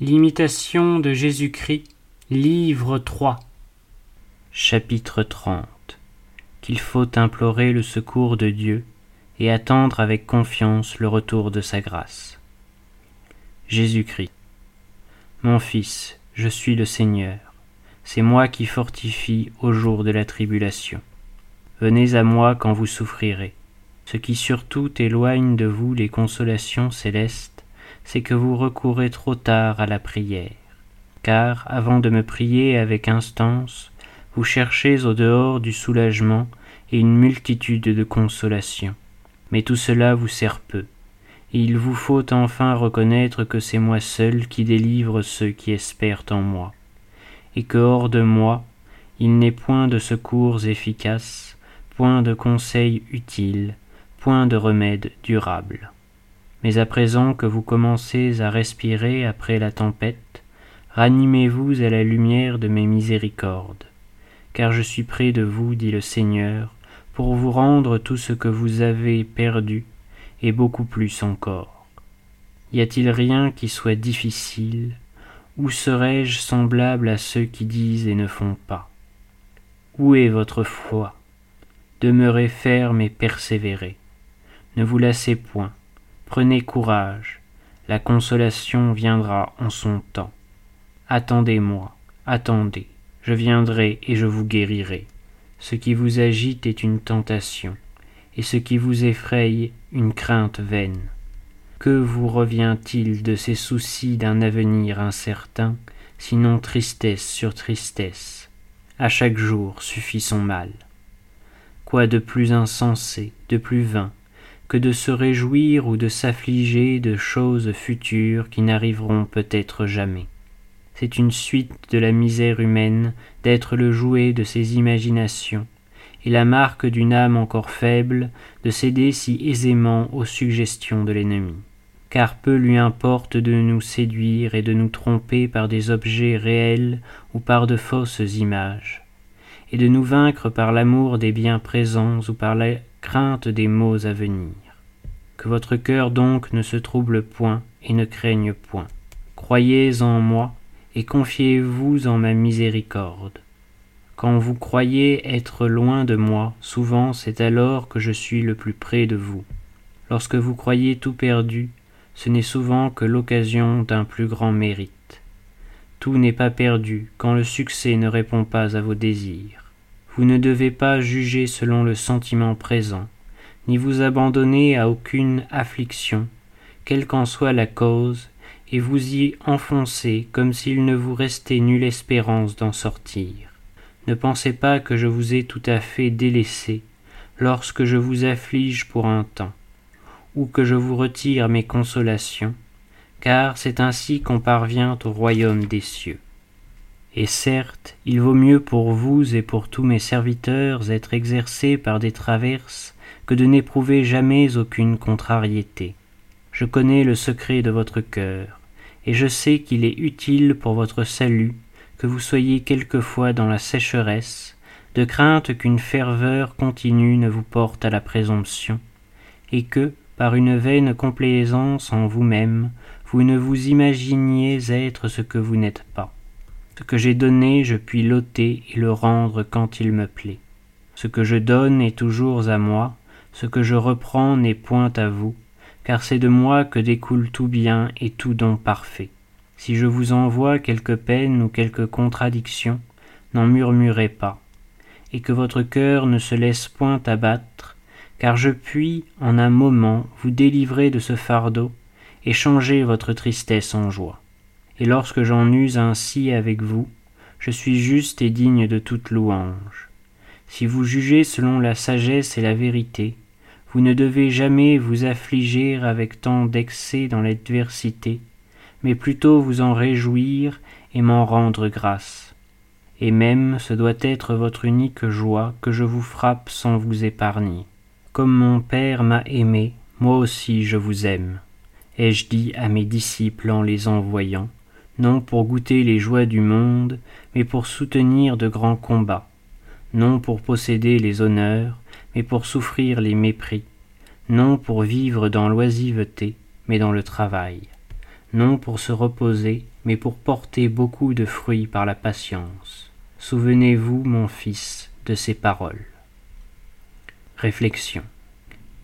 L'imitation de Jésus-Christ, livre 3 Chapitre 30 Qu'il faut implorer le secours de Dieu et attendre avec confiance le retour de sa grâce. Jésus-Christ Mon Fils, je suis le Seigneur, c'est moi qui fortifie au jour de la tribulation. Venez à moi quand vous souffrirez. Ce qui surtout éloigne de vous les consolations célestes, c'est que vous recourez trop tard à la prière. Car, avant de me prier avec instance, vous cherchez au dehors du soulagement et une multitude de consolations. Mais tout cela vous sert peu, et il vous faut enfin reconnaître que c'est moi seul qui délivre ceux qui espèrent en moi, et que hors de moi, il n'est point de secours efficaces, point de conseils utiles, point de remède durable. Mais à présent que vous commencez à respirer après la tempête, ranimez-vous à la lumière de mes miséricordes. Car je suis près de vous, dit le Seigneur, pour vous rendre tout ce que vous avez perdu, et beaucoup plus encore. Y a-t-il rien qui soit difficile, ou serais-je semblable à ceux qui disent et ne font pas? Où est votre foi? Demeurez ferme et persévérez. Ne vous lassez point, prenez courage, la consolation viendra en son temps. Attendez-moi, attendez, je viendrai et je vous guérirai. Ce qui vous agite est une tentation, et ce qui vous effraye une crainte vaine. Que vous revient-il de ces soucis d'un avenir incertain, sinon tristesse sur tristesse? À chaque jour suffit son mal. Quoi de plus insensé, de plus vain, que de se réjouir ou de s'affliger de choses futures qui n'arriveront peut-être jamais. C'est une suite de la misère humaine d'être le jouet de ses imaginations, et la marque d'une âme encore faible de céder si aisément aux suggestions de l'ennemi. Car peu lui importe de nous séduire et de nous tromper par des objets réels ou par de fausses images, et de nous vaincre par l'amour des biens présents ou par la crainte des maux à venir. Que votre cœur donc ne se trouble point et ne craigne point. Croyez en moi et confiez-vous en ma miséricorde. Quand vous croyez être loin de moi, souvent c'est alors que je suis le plus près de vous. Lorsque vous croyez tout perdu, ce n'est souvent que l'occasion d'un plus grand mérite. Tout n'est pas perdu quand le succès ne répond pas à vos désirs. Vous ne devez pas juger selon le sentiment présent, ni vous abandonner à aucune affliction, quelle qu'en soit la cause, et vous y enfoncer comme s'il ne vous restait nulle espérance d'en sortir. Ne pensez pas que je vous ai tout à fait délaissé lorsque je vous afflige pour un temps, ou que je vous retire mes consolations, car c'est ainsi qu'on parvient au royaume des cieux. Et certes, il vaut mieux pour vous et pour tous mes serviteurs être exercés par des traverses que de n'éprouver jamais aucune contrariété. Je connais le secret de votre cœur, et je sais qu'il est utile pour votre salut que vous soyez quelquefois dans la sécheresse, de crainte qu'une ferveur continue ne vous porte à la présomption, et que, par une vaine complaisance en vous-même, vous ne vous imaginiez être ce que vous n'êtes pas. Ce que j'ai donné, je puis l'ôter et le rendre quand il me plaît. Ce que je donne est toujours à moi, ce que je reprends n'est point à vous, car c'est de moi que découle tout bien et tout don parfait. Si je vous envoie quelque peine ou quelque contradiction, n'en murmurez pas, et que votre cœur ne se laisse point abattre, car je puis, en un moment, vous délivrer de ce fardeau et changer votre tristesse en joie et lorsque j'en use ainsi avec vous, je suis juste et digne de toute louange. Si vous jugez selon la sagesse et la vérité, vous ne devez jamais vous affliger avec tant d'excès dans l'adversité, mais plutôt vous en réjouir et m'en rendre grâce. Et même ce doit être votre unique joie que je vous frappe sans vous épargner. Comme mon Père m'a aimé, moi aussi je vous aime, ai-je dit à mes disciples en les envoyant, non pour goûter les joies du monde, mais pour soutenir de grands combats, non pour posséder les honneurs, mais pour souffrir les mépris, non pour vivre dans l'oisiveté, mais dans le travail. non pour se reposer, mais pour porter beaucoup de fruits par la patience. Souvenez-vous, mon fils, de ces paroles. Réflexion.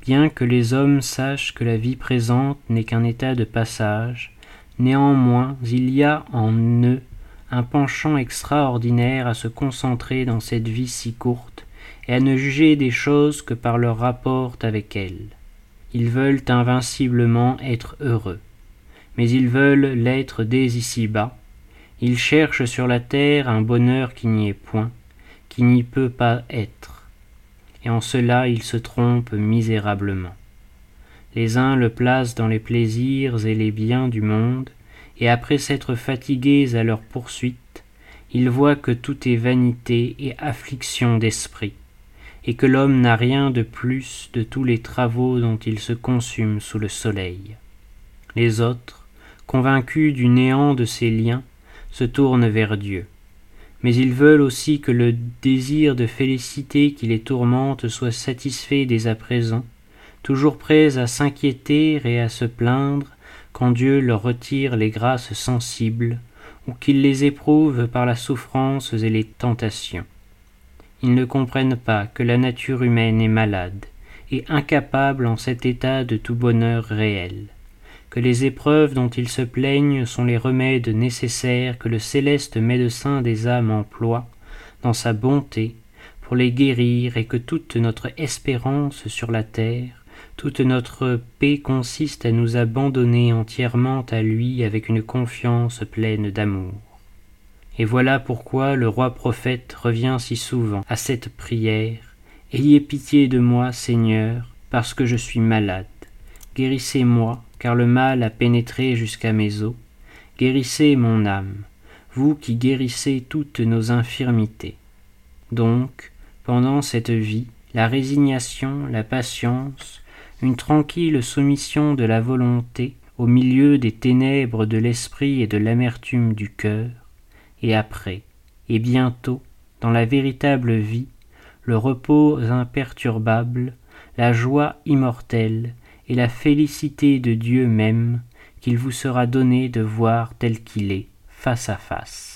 Bien que les hommes sachent que la vie présente n'est qu'un état de passage, néanmoins il y a en eux un penchant extraordinaire à se concentrer dans cette vie si courte et à ne juger des choses que par leur rapport avec elle. Ils veulent invinciblement être heureux mais ils veulent l'être dès ici-bas. Ils cherchent sur la terre un bonheur qui n'y est point, qui n'y peut pas être. Et en cela ils se trompent misérablement. Les uns le placent dans les plaisirs et les biens du monde, et après s'être fatigués à leur poursuite, ils voient que tout est vanité et affliction d'esprit, et que l'homme n'a rien de plus de tous les travaux dont il se consume sous le soleil. Les autres, convaincus du néant de ces liens, se tournent vers Dieu. Mais ils veulent aussi que le désir de félicité qui les tourmente soit satisfait dès à présent, toujours prêts à s'inquiéter et à se plaindre quand Dieu leur retire les grâces sensibles, ou qu'il les éprouve par la souffrance et les tentations. Ils ne comprennent pas que la nature humaine est malade, et incapable en cet état de tout bonheur réel que les épreuves dont ils se plaignent sont les remèdes nécessaires que le céleste médecin des âmes emploie, dans sa bonté, pour les guérir, et que toute notre espérance sur la terre, toute notre paix consiste à nous abandonner entièrement à lui avec une confiance pleine d'amour. Et voilà pourquoi le roi prophète revient si souvent à cette prière. Ayez pitié de moi, Seigneur, parce que je suis malade. Guérissez-moi, car le mal a pénétré jusqu'à mes os. Guérissez mon âme, vous qui guérissez toutes nos infirmités. Donc, pendant cette vie, la résignation, la patience, une tranquille soumission de la volonté au milieu des ténèbres de l'esprit et de l'amertume du cœur, et après, et bientôt, dans la véritable vie, le repos imperturbable, la joie immortelle, et la félicité de Dieu même qu'il vous sera donné de voir tel qu'il est, face à face.